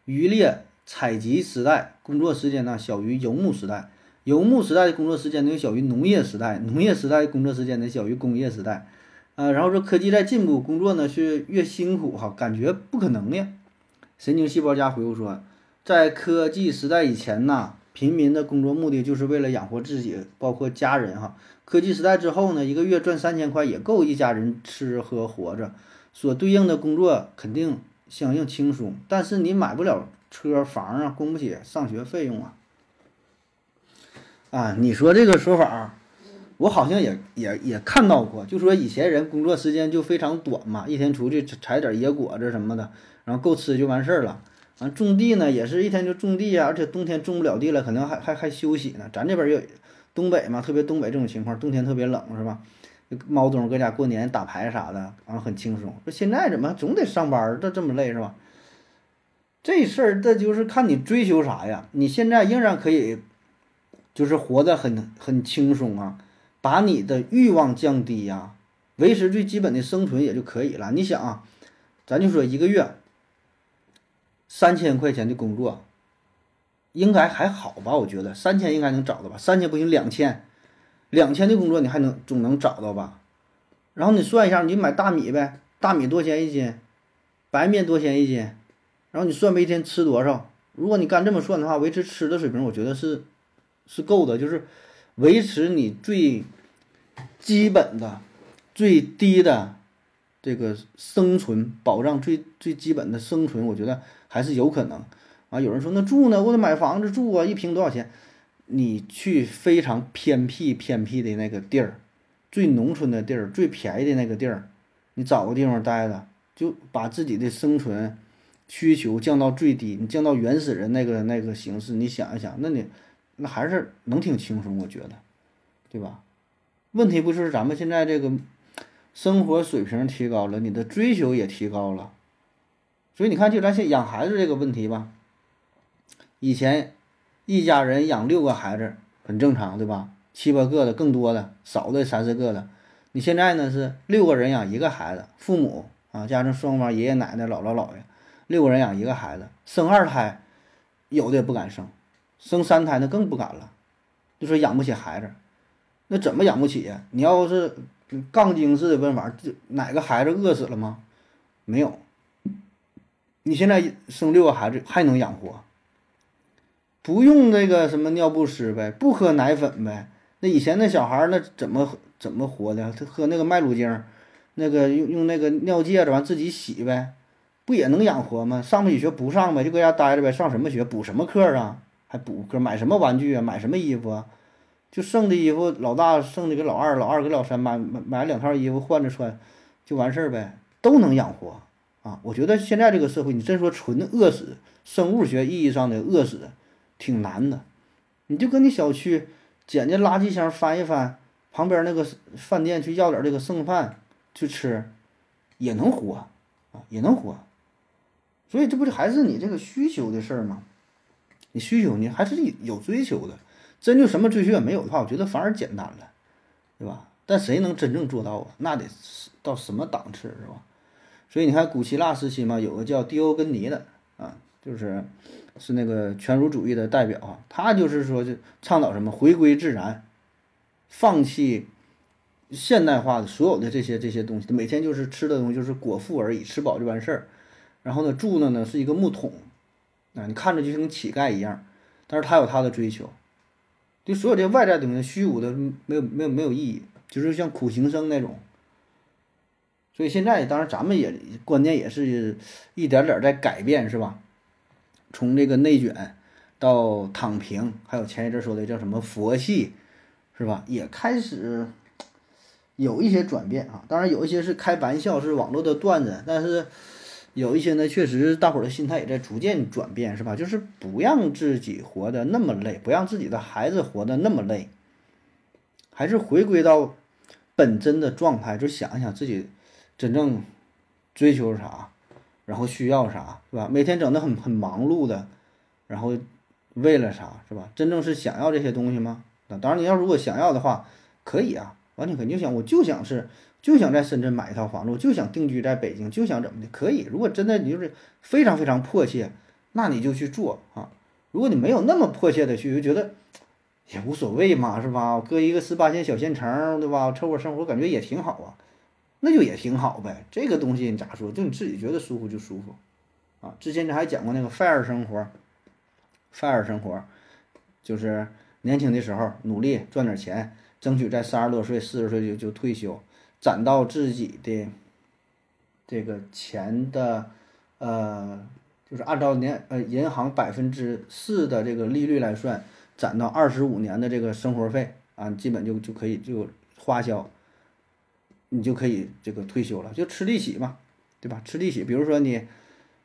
渔猎采集时代工作时间呢小于游牧时代，游牧时代的工作时间呢小于农业时代，农业时代的工作时间呢小于工业时代。呃，然后说科技在进步，工作呢是越辛苦哈，感觉不可能呀。神经细胞家回复说，在科技时代以前呢。平民的工作目的就是为了养活自己，包括家人哈。科技时代之后呢，一个月赚三千块也够一家人吃喝活着，所对应的工作肯定相应轻松，但是你买不了车房啊，供不起上学费用啊。啊，你说这个说法，我好像也也也看到过，就说以前人工作时间就非常短嘛，一天出去采点野果子什么的，然后够吃就完事儿了。啊，种地呢也是一天就种地呀，而且冬天种不了地了，可能还还还休息呢。咱这边有东北嘛，特别东北这种情况，冬天特别冷是吧？猫冬搁家过年打牌啥的，完了很轻松。说现在怎么总得上班，这这么累是吧？这事儿这就是看你追求啥呀。你现在仍然可以，就是活得很很轻松啊，把你的欲望降低呀，维持最基本的生存也就可以了。你想啊，咱就说一个月三千块钱的工作，应该还好吧？我觉得三千应该能找到吧？三千不行，两千。两千的工作你还能总能找到吧？然后你算一下，你买大米呗，大米多钱一斤？白面多钱一斤？然后你算呗，一天吃多少？如果你干这么算的话，维持吃的水平，我觉得是是够的，就是维持你最基本的、最低的这个生存保障，最最基本的生存，我觉得还是有可能啊。有人说那住呢？我得买房子住啊，一平多少钱？你去非常偏僻偏僻的那个地儿，最农村的地儿，最便宜的那个地儿，你找个地方待着，就把自己的生存需求降到最低，你降到原始人那个那个形式，你想一想，那你那还是能挺轻松，我觉得，对吧？问题不是咱们现在这个生活水平提高了，你的追求也提高了，所以你看，就咱现养孩子这个问题吧，以前。一家人养六个孩子很正常，对吧？七八个的更多的，少的三四个的。你现在呢是六个人养一个孩子，父母啊，加上双方爷爷奶奶、姥姥姥爷，六个人养一个孩子。生二胎，有的也不敢生；生三胎那更不敢了，就说养不起孩子。那怎么养不起呀？你要是杠精似的问法，这哪个孩子饿死了吗？没有。你现在生六个孩子还能养活？不用那个什么尿不湿呗，不喝奶粉呗。那以前那小孩儿那怎么怎么活的？他喝那个麦乳精，那个用用那个尿介子完自己洗呗，不也能养活吗？上不起学不上呗，就搁家待着呗。上什么学？补什么课啊？还补课？买什么玩具啊？买什么衣服啊？就剩的衣服，老大剩的给老二，老二给老三买买买两套衣服换着穿，就完事儿呗，都能养活啊。我觉得现在这个社会，你真说纯饿死，生物学意义上的饿死。挺难的，你就跟你小区捡捡垃圾箱翻一翻，旁边那个饭店去要点这个剩饭去吃，也能活啊，也能活。所以这不就还是你这个需求的事儿吗？你需求你还是有追求的，真就什么追求也没有的话，我觉得反而简单了，对吧？但谁能真正做到啊？那得到什么档次是吧？所以你看古希腊时期嘛，有个叫狄欧根尼的啊，就是。是那个全儒主义的代表啊，他就是说，就倡导什么回归自然，放弃现代化的所有的这些这些东西，每天就是吃的东西就是果腹而已，吃饱就完事儿。然后呢，住的呢是一个木桶，啊，你看着就像乞丐一样，但是他有他的追求，就所有这些外在的东西虚无的没有没有没有意义，就是像苦行僧那种。所以现在当然咱们也观念也是一点点在改变，是吧？从这个内卷到躺平，还有前一阵说的叫什么佛系，是吧？也开始有一些转变啊。当然有一些是开玩笑，是网络的段子，但是有一些呢，确实大伙儿的心态也在逐渐转变，是吧？就是不让自己活得那么累，不让自己的孩子活得那么累，还是回归到本真的状态，就想一想自己真正追求啥。然后需要啥是吧？每天整的很很忙碌的，然后为了啥是吧？真正是想要这些东西吗？那当然，你要如果想要的话，可以啊。完全可以，你就想，我就想是，就想在深圳买一套房子，我就想定居在北京，就想怎么的，可以。如果真的你就是非常非常迫切，那你就去做啊。如果你没有那么迫切的去，就觉得也无所谓嘛，是吧？我搁一个十八线小县城，对吧？凑合生活，感觉也挺好啊。那就也挺好呗，这个东西你咋说？就你自己觉得舒服就舒服，啊，之前咱还讲过那个 fire 生活，fire 生活，就是年轻的时候努力赚点钱，争取在三十多岁、四十岁就就退休，攒到自己的这个钱的，呃，就是按照年呃银行百分之四的这个利率来算，攒到二十五年的这个生活费啊，基本就就可以就花销。你就可以这个退休了，就吃利息嘛，对吧？吃利息，比如说你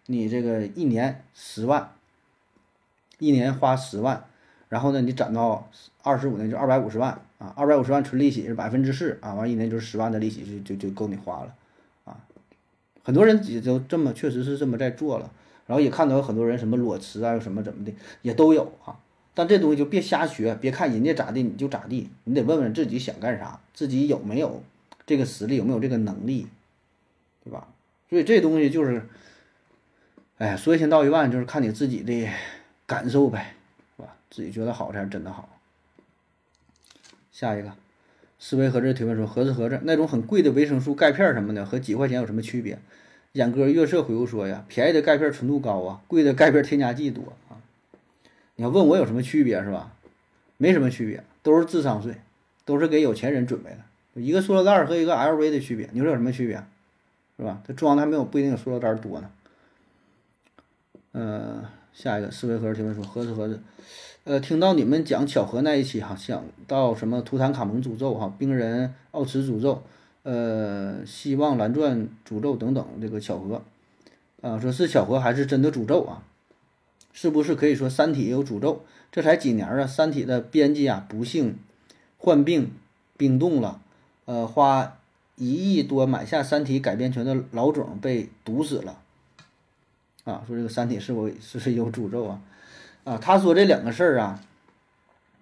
你这个一年十万，一年花十万，然后呢，你攒到二十五年就二百五十万啊，二百五十万纯利息是百分之四啊，完一年就是十万的利息就就就够你花了啊。很多人也就这么，确实是这么在做了，然后也看到有很多人什么裸辞啊，什么怎么的也都有啊。但这东西就别瞎学，别看人家咋地你就咋地，你得问问自己想干啥，自己有没有这个实力，有没有这个能力，对吧？所以这东西就是，哎呀，说一千道一万，就是看你自己的感受呗，是吧？自己觉得好才是真的好。下一个，思维盒子提问说：盒子盒子那种很贵的维生素钙片什么的，和几块钱有什么区别？眼哥月色回复说呀，便宜的钙片纯度高啊，贵的钙片添加剂多啊。你要问我有什么区别是吧？没什么区别，都是智商税，都是给有钱人准备的。一个塑料袋和一个 LV 的区别，你说有什么区别？是吧？它装的还没有不一定有塑料袋多呢。呃，下一个思维盒提问说：盒子盒子，呃，听到你们讲巧合那一期哈，想到什么图坦卡蒙诅咒哈，冰人奥茨诅咒，呃，希望蓝钻诅咒等等这个巧合，啊，说是巧合还是真的诅咒啊？是不是可以说《三体》有诅咒？这才几年啊，《三体》的编辑啊不幸患病冰冻了，呃，花一亿多买下《三体》改编权的老总被毒死了。啊，说这个《三体》是否是是有诅咒啊？啊，他说这两个事儿啊，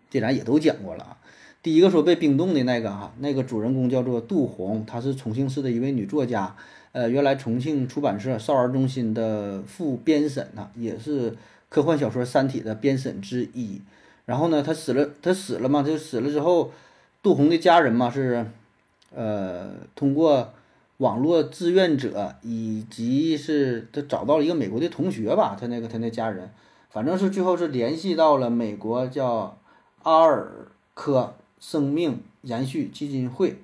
这咱也都讲过了啊。第一个说被冰冻的那个哈，那个主人公叫做杜红，她是重庆市的一位女作家，呃，原来重庆出版社少儿中心的副编审呐，也是。科幻小说《三体》的编审之一，然后呢，他死了，他死了嘛，就死了之后，杜红的家人嘛是，呃，通过网络志愿者以及是他找到了一个美国的同学吧，他那个他那家人，反正是最后是联系到了美国叫阿尔科生命延续基金会，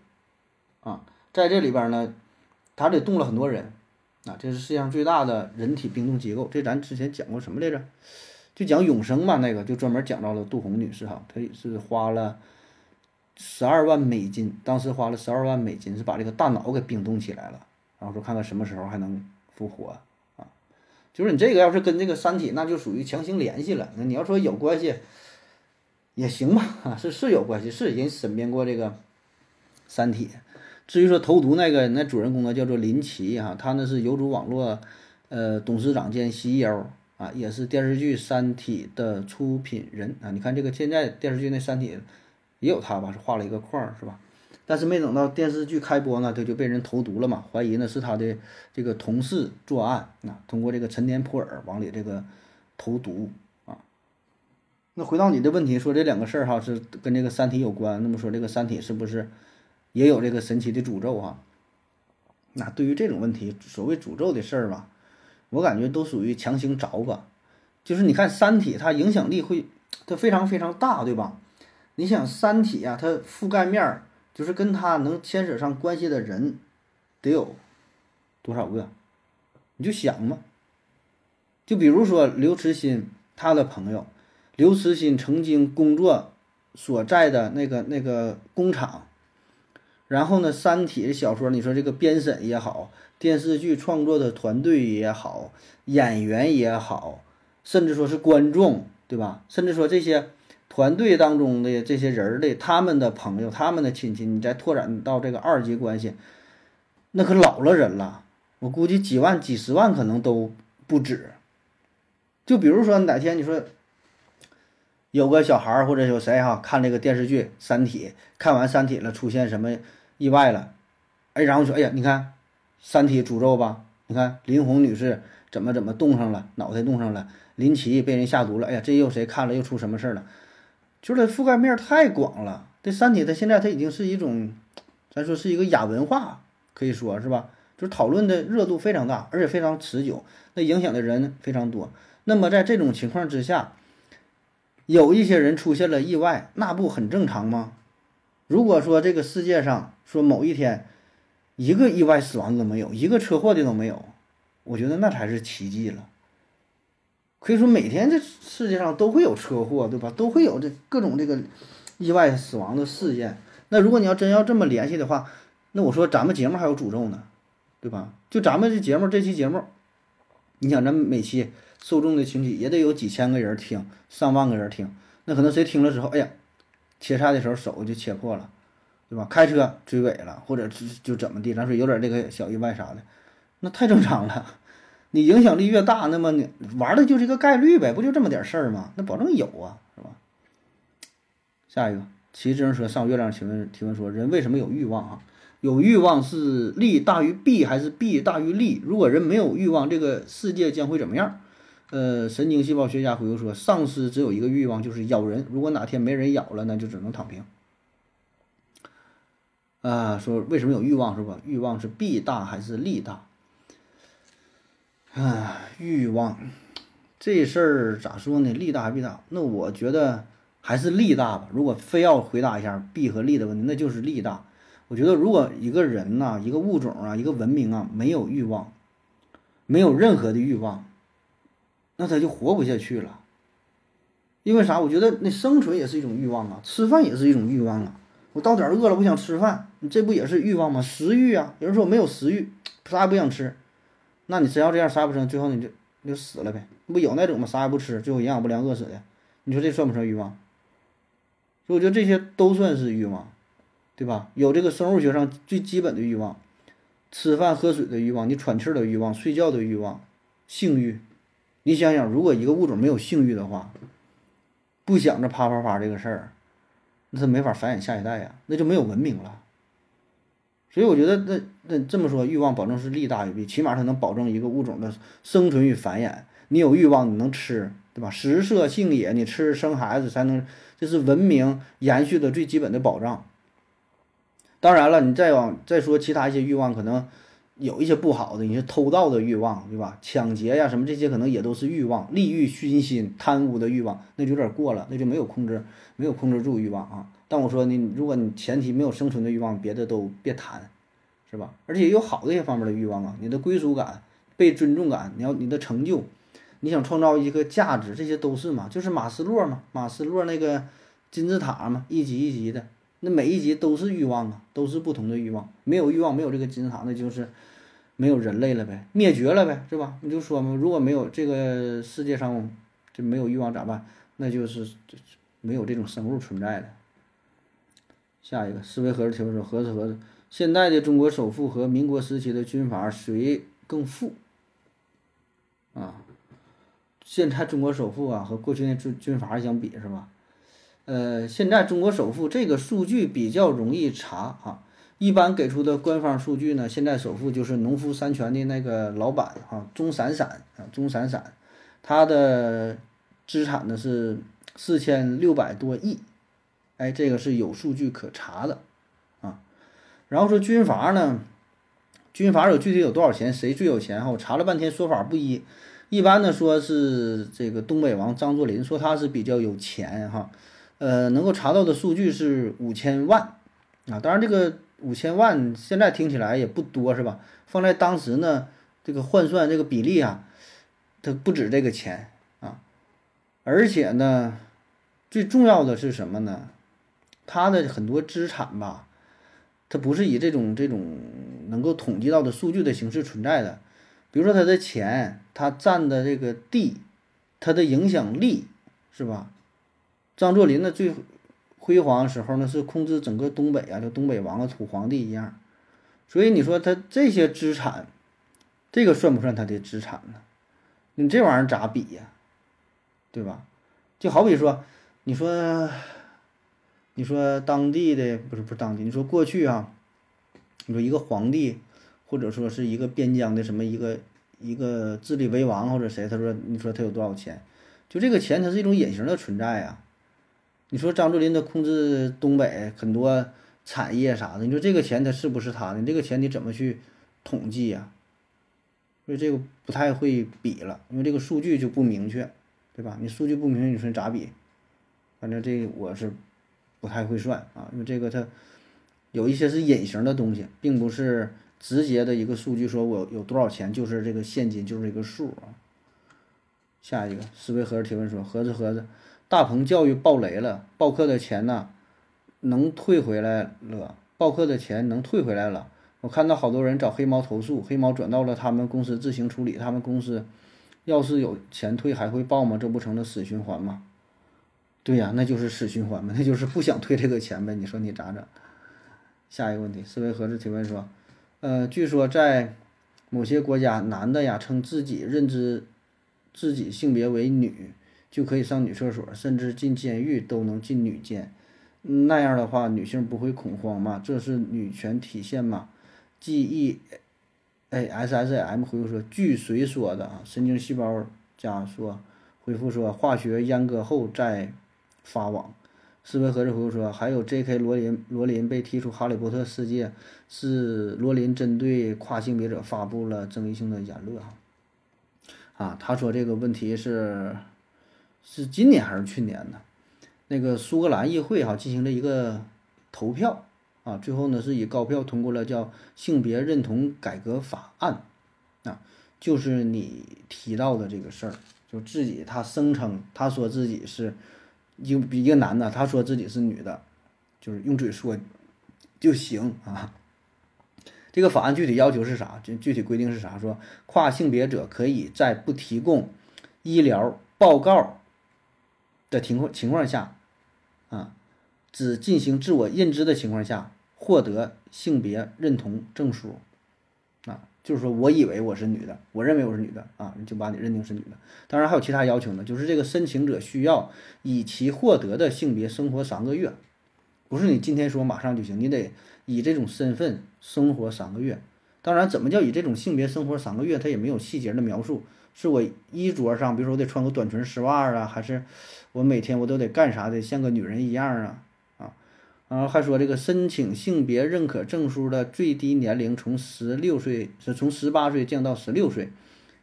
啊，在这里边呢，他得动了很多人。啊，这是世界上最大的人体冰冻机构，这咱之前讲过什么来着？就讲永生嘛，那个就专门讲到了杜红女士哈，她也是花了十二万美金，当时花了十二万美金是把这个大脑给冰冻起来了，然后说看看什么时候还能复活啊。就是你这个要是跟这个三体，那就属于强行联系了。那你要说有关系也行吧，是是有关系，是人身边过这个三体。至于说投毒那个那主人公呢，叫做林奇哈，他呢是有组网络，呃，董事长兼 CEO 啊，也是电视剧《三体》的出品人啊。你看这个现在电视剧那《三体》也有他吧，是画了一个框是吧？但是没等到电视剧开播呢，他就被人投毒了嘛，怀疑呢是他的这个同事作案啊，通过这个陈年普洱往里这个投毒啊。那回到你的问题，说这两个事儿哈是跟这个《三体》有关，那么说这个《三体》是不是？也有这个神奇的诅咒哈，那对于这种问题，所谓诅咒的事儿吧，我感觉都属于强行找吧。就是你看《三体》，它影响力会，它非常非常大，对吧？你想《三体》啊，它覆盖面儿，就是跟它能牵扯上关系的人，得有多少个？你就想嘛。就比如说刘慈欣他的朋友，刘慈欣曾经工作所在的那个那个工厂。然后呢，《三体》的小说，你说这个编审也好，电视剧创作的团队也好，演员也好，甚至说是观众，对吧？甚至说这些团队当中的这些人的他们的朋友、他们的亲戚，你再拓展到这个二级关系，那可老了人了。我估计几万、几十万可能都不止。就比如说哪天你说有个小孩儿或者有谁哈看这个电视剧《三体》，看完《三体》了，出现什么？意外了，哎，然后说，哎呀，你看，《三体》诅咒吧？你看林红女士怎么怎么冻上了，脑袋冻上了，林奇被人下毒了，哎呀，这又谁看了又出什么事儿了？就是它覆盖面太广了。这《三体》它现在它已经是一种，咱说是一个亚文化，可以说是吧？就是讨论的热度非常大，而且非常持久，那影响的人非常多。那么在这种情况之下，有一些人出现了意外，那不很正常吗？如果说这个世界上说某一天一个意外死亡的都没有，一个车祸的都没有，我觉得那才是奇迹了。可以说每天这世界上都会有车祸，对吧？都会有这各种这个意外死亡的事件。那如果你要真要这么联系的话，那我说咱们节目还有诅咒呢，对吧？就咱们这节目这期节目，你想，咱每期受众的群体也得有几千个人听，上万个人听，那可能谁听了之后，哎呀，切菜的时候手就切破了，对吧？开车追尾了，或者就就怎么地，咱说有点这个小意外啥的，那太正常了。你影响力越大，那么你玩的就是一个概率呗，不就这么点事儿吗？那保证有啊，是吧？下一个，骑自行车上月亮提问提问说，人为什么有欲望啊？有欲望是利大于弊还是弊大于利？如果人没有欲望，这个世界将会怎么样？呃，神经细胞学家回复说，丧尸只有一个欲望，就是咬人。如果哪天没人咬了，那就只能躺平。啊，说为什么有欲望是吧？欲望是弊大还是利大？啊，欲望这事儿咋说呢？利大还弊大？那我觉得还是利大吧。如果非要回答一下弊和利的问题，那就是利大。我觉得如果一个人呐，一个物种啊，一个文明啊，没有欲望，没有任何的欲望，那他就活不下去了。因为啥？我觉得那生存也是一种欲望啊，吃饭也是一种欲望啊。我到点儿饿了，我想吃饭，你这不也是欲望吗？食欲啊。有人说我没有食欲，啥也不想吃。那你真要这样啥也不吃，最后你就你就死了呗？不有那种吗？啥也不吃，最后营养不良饿死的。你说这算不算欲望？所以我觉得这些都算是欲望，对吧？有这个生物学上最基本的欲望，吃饭喝水的欲望，你喘气的欲望，睡觉的欲望，性欲。你想想，如果一个物种没有性欲的话，不想着啪啪啪这个事儿，那它没法繁衍下一代呀，那就没有文明了。所以我觉得，那那这么说，欲望保证是利大于弊，起码它能保证一个物种的生存与繁衍。你有欲望，你能吃，对吧？食色性也，你吃生孩子才能，这是文明延续的最基本的保障。当然了，你再往再说其他一些欲望，可能有一些不好的，你是偷盗的欲望，对吧？抢劫呀什么这些，可能也都是欲望，利欲熏心、贪污的欲望，那就有点过了，那就没有控制，没有控制住欲望啊。但我说你，如果你前提没有生存的欲望，别的都别谈，是吧？而且有好的一些方面的欲望啊，你的归属感、被尊重感，你要你的成就，你想创造一个价值，这些都是嘛，就是马斯洛嘛，马斯洛那个金字塔嘛，一级一级的，那每一级都是欲望啊，都是不同的欲望。没有欲望，没有这个金字塔，那就是没有人类了呗，灭绝了呗，是吧？你就说嘛，如果没有这个世界上就没有欲望咋办？那就是没有这种生物存在的。下一个思维盒子提问说：盒子盒子，现在的中国首富和民国时期的军阀谁更富？啊，现在中国首富啊和过去那军军阀相比是吧？呃，现在中国首富这个数据比较容易查啊，一般给出的官方数据呢，现在首富就是农夫山泉的那个老板哈，钟闪闪啊，钟闪闪，他的资产呢是四千六百多亿。哎，这个是有数据可查的，啊，然后说军阀呢，军阀有具体有多少钱，谁最有钱哈？我查了半天，说法不一，一般的说是这个东北王张作霖，说他是比较有钱哈，呃，能够查到的数据是五千万，啊，当然这个五千万现在听起来也不多是吧？放在当时呢，这个换算这个比例啊，它不止这个钱啊，而且呢，最重要的是什么呢？他的很多资产吧，它不是以这种这种能够统计到的数据的形式存在的。比如说他的钱，他占的这个地，他的影响力，是吧？张作霖的最辉煌时候呢，是控制整个东北啊，就东北王啊，土皇帝一样。所以你说他这些资产，这个算不算他的资产呢？你这玩意儿咋比呀？对吧？就好比说，你说。你说当地的不是不是当地？你说过去啊，你说一个皇帝，或者说是一个边疆的什么一个一个治理为王或者谁？他说你说他有多少钱？就这个钱，它是一种隐形的存在啊。你说张作霖他控制东北很多产业啥的，你说这个钱他是不是他的？这个钱你怎么去统计呀？所以这个不太会比了，因为这个数据就不明确，对吧？你数据不明确，你说咋比？反正这我是。不太会算啊，因为这个它有一些是隐形的东西，并不是直接的一个数据，说我有多少钱就是这个现金就是一个数啊。下一个思维盒子提问说：盒子盒子，大鹏教育爆雷了，报课的钱呢能退回来了？报课的钱能退回来了？我看到好多人找黑猫投诉，黑猫转到了他们公司自行处理，他们公司要是有钱退还会报吗？这不成了死循环吗？对呀，那就是死循环嘛，那就是不想退这个钱呗。你说你咋整？下一个问题，思维盒子提问说，呃，据说在某些国家，男的呀称自己认知自己性别为女，就可以上女厕所，甚至进监狱都能进女监。那样的话，女性不会恐慌吗？这是女权体现吗？G E A S S M 回复说，据谁说的啊？神经细胞家说回复说，化学阉割后再发网。思维盒子回复说，还有 J K 罗琳罗琳被踢出哈利波特世界，是罗琳针对跨性别者发布了争议性的言论啊。啊，他说这个问题是是今年还是去年的？那个苏格兰议会哈进行了一个投票啊，最后呢是以高票通过了叫性别认同改革法案啊，就是你提到的这个事儿，就自己他声称他说自己是一个一个男的，他说自己是女的，就是用嘴说就行啊。这个法案具体要求是啥？就具体规定是啥？说跨性别者可以在不提供医疗报告的情况情况下。啊，只进行自我认知的情况下获得性别认同证书，就是说我以为我是女的，我认为我是女的啊，就把你认定是女的。当然还有其他要求呢，就是这个申请者需要以其获得的性别生活三个月，不是你今天说马上就行，你得以这种身份生活三个月。当然，怎么叫以这种性别生活三个月，他也没有细节的描述。是我衣着上，比如说我得穿个短裙丝袜啊，还是我每天我都得干啥的，像个女人一样啊，然后还说这个申请性别认可证书的最低年龄从十六岁是从十八岁降到十六岁，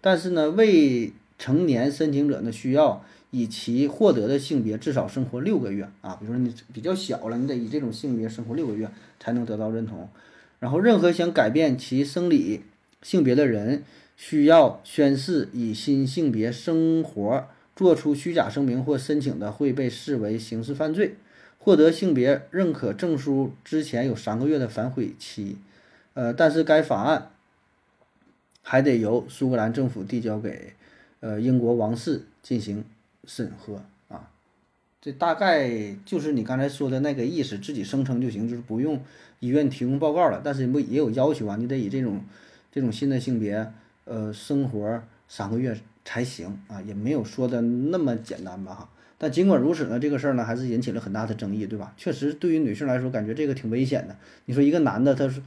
但是呢，未成年申请者呢需要以其获得的性别至少生活六个月啊，比如说你比较小了，你得以这种性别生活六个月才能得到认同，然后任何想改变其生理性别的人。需要宣誓以新性别生活，做出虚假声明或申请的，会被视为刑事犯罪。获得性别认可证书之前有三个月的反悔期。呃，但是该法案还得由苏格兰政府递交给呃英国王室进行审核啊。这大概就是你刚才说的那个意思，自己声称就行，就是不用医院提供报告了。但是不也有要求啊？你得以这种这种新的性别。呃，生活三个月才行啊，也没有说的那么简单吧哈。但尽管如此呢，这个事儿呢还是引起了很大的争议，对吧？确实，对于女性来说，感觉这个挺危险的。你说一个男的，他是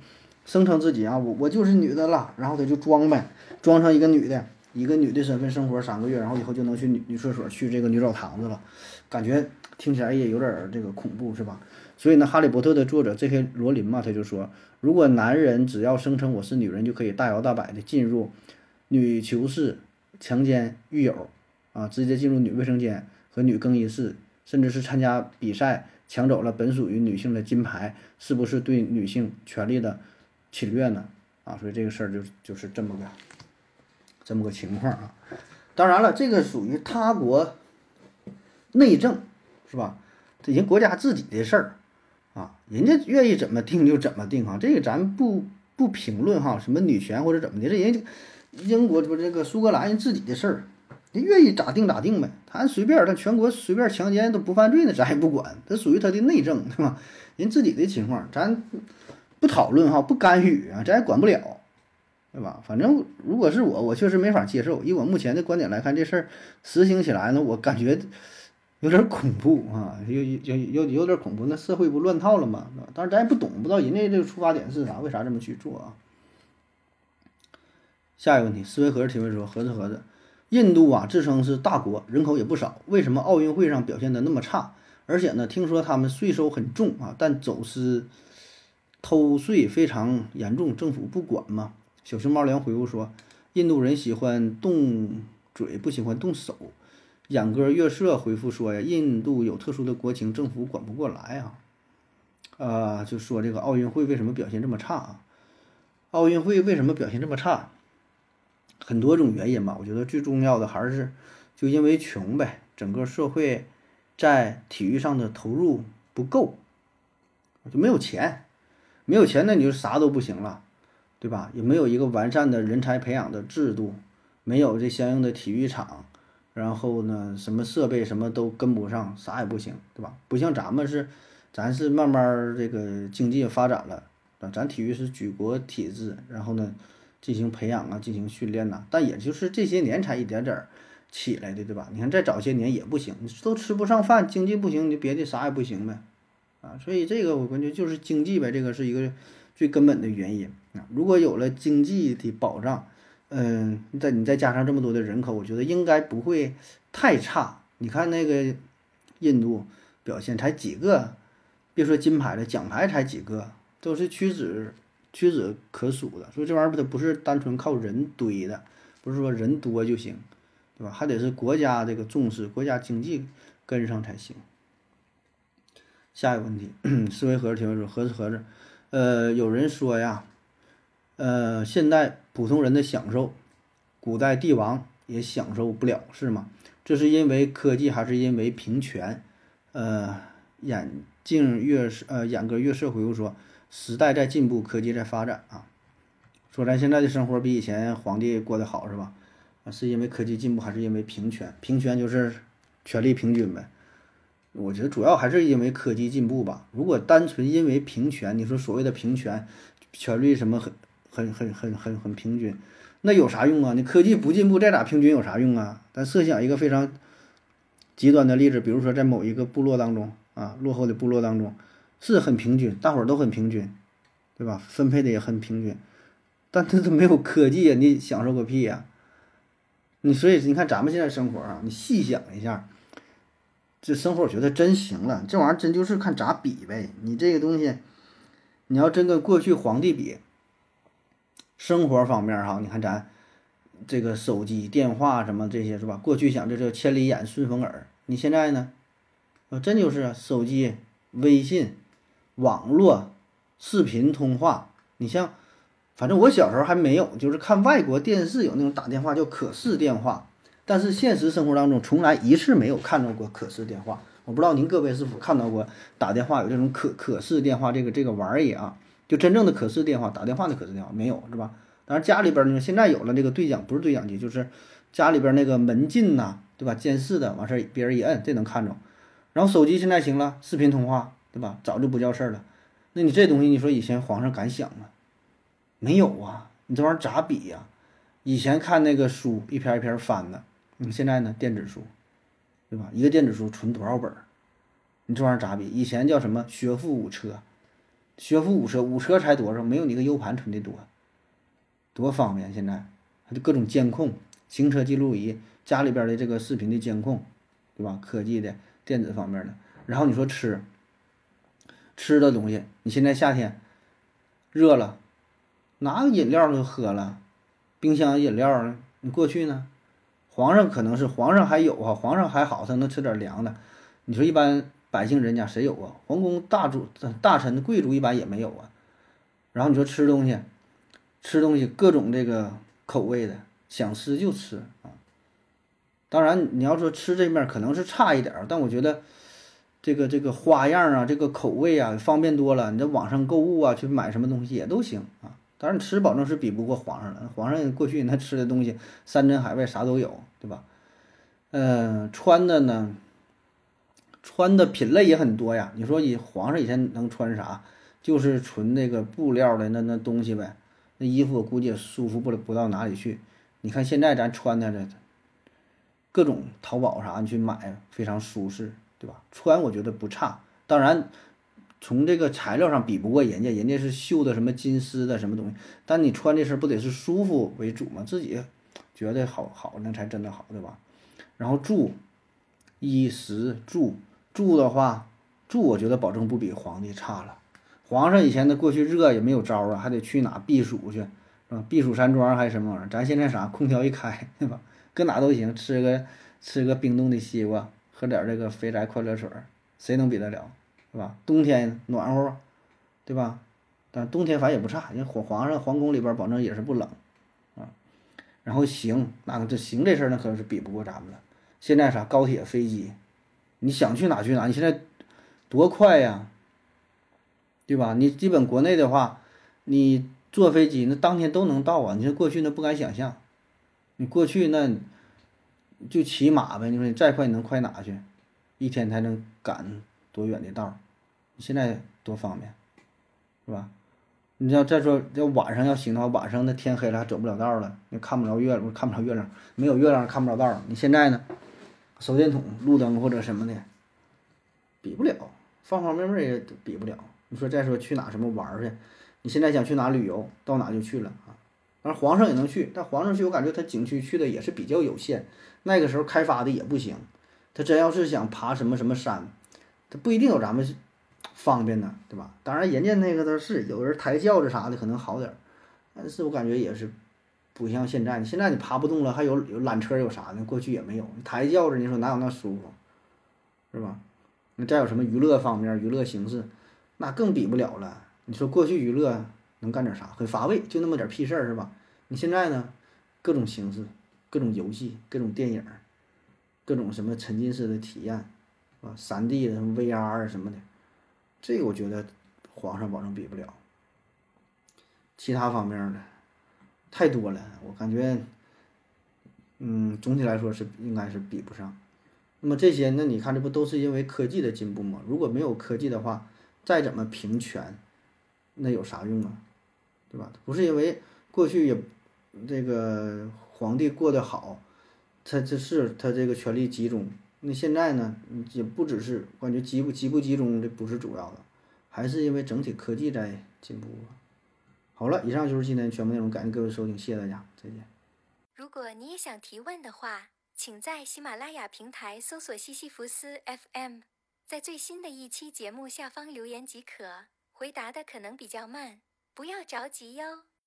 声称自己啊，我我就是女的了，然后他就装呗，装成一个女的，一个女的身份生活三个月，然后以后就能去女女厕所，去这个女澡堂子了，感觉听起来也有点这个恐怖，是吧？所以呢，《哈利波特》的作者 J.K. 罗琳嘛，他就说，如果男人只要声称我是女人，就可以大摇大摆的进入女囚室强奸狱友，啊，直接进入女卫生间女更衣室，甚至是参加比赛抢走了本属于女性的金牌，是不是对女性权利的侵略呢？啊，所以这个事儿就就是这么个这么个情况啊。当然了，这个属于他国内政，是吧？这人国家自己的事儿。啊，人家愿意怎么定就怎么定啊，这个咱不不评论哈，什么女权或者怎么的，这人英国不这个苏格兰人自己的事儿，人愿意咋定咋定呗，他随便，他全国随便强奸都不犯罪呢，咱也不管，这属于他的内政，对吧？人自己的情况，咱不讨论哈，不干预啊，咱也管不了，对吧？反正如果是我，我确实没法接受，以我目前的观点来看，这事儿实行起来呢，我感觉。有点恐怖啊，有有有有点恐怖，那社会不乱套了吗？但是咱也不懂，不知道人家这个出发点是啥，为啥这么去做啊？下一个问题，思维盒子提问说：盒子盒子，印度啊自称是大国，人口也不少，为什么奥运会上表现的那么差？而且呢，听说他们税收很重啊，但走私、偷税非常严重，政府不管吗？小熊猫粮回复说：印度人喜欢动嘴，不喜欢动手。眼歌月色回复说呀，印度有特殊的国情，政府管不过来啊。啊，就说这个奥运会为什么表现这么差啊？奥运会为什么表现这么差？很多种原因吧，我觉得最重要的还是就因为穷呗，整个社会在体育上的投入不够，就没有钱，没有钱那你就啥都不行了。对吧？也没有一个完善的人才培养的制度，没有这相应的体育场，然后呢，什么设备什么都跟不上，啥也不行，对吧？不像咱们是，咱是慢慢这个经济发展了，咱体育是举国体制，然后呢，进行培养啊，进行训练呐、但也就是这些年才一点点儿起来的，对吧？你看再早些年也不行，你都吃不上饭，经济不行，你别的啥也不行呗，啊，所以这个我感觉就是经济呗，这个是一个最根本的原因啊。如果有了经济的保障，嗯，再你再加上这么多的人口，我觉得应该不会太差。你看那个印度表现才几个，别说金牌了，奖牌才几个，都是屈指屈指可数的。所以这玩意儿它不是单纯靠人堆的，不是说人多就行，对吧？还得是国家这个重视，国家经济跟上才行。下一个问题，思维盒子提问说：盒子盒子，呃，有人说呀，呃，现代普通人的享受，古代帝王也享受不了，是吗？这是因为科技还是因为平权？呃，眼镜月呃眼哥月社回复说，时代在进步，科技在发展啊。说咱现在的生活比以前皇帝过得好是吧？啊，是因为科技进步还是因为平权？平权就是权力平均呗。我觉得主要还是因为科技进步吧。如果单纯因为平权，你说所谓的平权，权力什么很很很很很很平均，那有啥用啊？你科技不进步，再咋平均有啥用啊？咱设想一个非常极端的例子，比如说在某一个部落当中啊，落后的部落当中是很平均，大伙儿都很平均，对吧？分配的也很平均，但它都没有科技呀，你享受个屁呀！你所以你看咱们现在生活啊，你细想一下。这生活我觉得真行了，这玩意儿真就是看咋比呗。你这个东西，你要真跟过去皇帝比，生活方面哈，你看咱这个手机、电话什么这些是吧？过去想这叫千里眼、顺风耳，你现在呢？啊，真就是手机、微信、网络、视频通话。你像，反正我小时候还没有，就是看外国电视有那种打电话叫可视电话。但是现实生活当中，从来一次没有看到过可视电话。我不知道您各位是否看到过打电话有这种可可视电话这个这个玩意啊？就真正的可视电话，打电话的可视电话没有是吧？当然家里边呢，现在有了这个对讲，不是对讲机，就是家里边那个门禁呐，对吧？监视的，完事儿别人一摁，这能看着。然后手机现在行了，视频通话，对吧？早就不叫事儿了。那你这东西，你说以前皇上敢想吗？没有啊，你这玩意儿咋比呀？以前看那个书，一篇一篇翻的。你现在呢？电子书，对吧？一个电子书存多少本？你这玩意儿咋比？以前叫什么学富五车，学富五车，五车才多少？没有你个 U 盘存的多，多方便！现在还就各种监控，行车记录仪，家里边的这个视频的监控，对吧？科技的电子方面的。然后你说吃，吃的东西，你现在夏天热了，拿个饮料就喝了，冰箱饮料呢？你过去呢？皇上可能是皇上还有啊，皇上还好，他能吃点凉的。你说一般百姓人家谁有啊？皇宫大主、大臣、贵族一般也没有啊。然后你说吃东西，吃东西各种这个口味的，想吃就吃啊。当然你要说吃这面可能是差一点儿，但我觉得这个这个花样啊，这个口味啊方便多了。你在网上购物啊，去买什么东西也都行啊。当然吃保证是比不过皇上了，皇上过去那吃的东西山珍海味啥都有，对吧？嗯，穿的呢，穿的品类也很多呀。你说你皇上以前能穿啥？就是纯那个布料的那那东西呗。那衣服我估计也舒服不了不到哪里去。你看现在咱穿的这各种淘宝啥你去买非常舒适，对吧？穿我觉得不差，当然。从这个材料上比不过人家，人家是绣的什么金丝的什么东西，但你穿这身不得是舒服为主吗？自己觉得好好那才真的好，对吧？然后住，衣食住住的话，住我觉得保证不比皇帝差了。皇上以前的过去热也没有招啊，还得去哪避暑去，是吧？避暑山庄还是什么玩意儿？咱现在啥？空调一开，对吧？搁哪都行，吃个吃个冰冻的西瓜，喝点这个肥宅快乐水，谁能比得了？是吧？冬天暖和，对吧？但冬天反正也不差，因为皇皇上皇宫里边保证也是不冷，啊。然后行，那这行这事儿那可是比不过咱们了。现在啥高铁飞机，你想去哪去哪，你现在多快呀，对吧？你基本国内的话，你坐飞机那当天都能到啊！你说过去那不敢想象，你过去那就骑马呗，你说你再快你能快哪去？一天才能赶多远的道儿？现在多方便，是吧？你要再说要晚上要行的话，晚上那天黑了还走不了道了，你看不着月，看不着月亮，没有月亮看不着道。你现在呢，手电筒、路灯或者什么的，比不了，方方面面也比不了。你说再说去哪什么玩去？你现在想去哪旅游，到哪就去了啊。当然皇上也能去，但皇上去我感觉他景区去的也是比较有限，那个时候开发的也不行。他真要是想爬什么什么山，他不一定有咱们方便呢，对吧？当然人家那个倒是有人抬轿子啥的可能好点儿，但是我感觉也是不像现在。现在你爬不动了，还有有缆车有啥的，过去也没有。抬轿子你说哪有那舒服，是吧？那再有什么娱乐方面、娱乐形式，那更比不了了。你说过去娱乐能干点啥？很乏味，就那么点屁事儿，是吧？你现在呢，各种形式、各种游戏、各种电影、各种什么沉浸式的体验，啊，三 D 的什么 VR 什么的，这个我觉得皇上保证比不了。其他方面的太多了，我感觉，嗯，总体来说是应该是比不上。那么这些，那你看这不都是因为科技的进步吗？如果没有科技的话，再怎么平权？那有啥用啊，对吧？不是因为过去也这个皇帝过得好，他这是他这个权力集中。那现在呢，也不只是感觉集不集不集中，这不是主要的，还是因为整体科技在进步。好了，以上就是今天全部内容，感谢各位收听，谢谢大家，再见。如果你也想提问的话，请在喜马拉雅平台搜索西西弗斯 FM，在最新的一期节目下方留言即可。回答的可能比较慢，不要着急哟。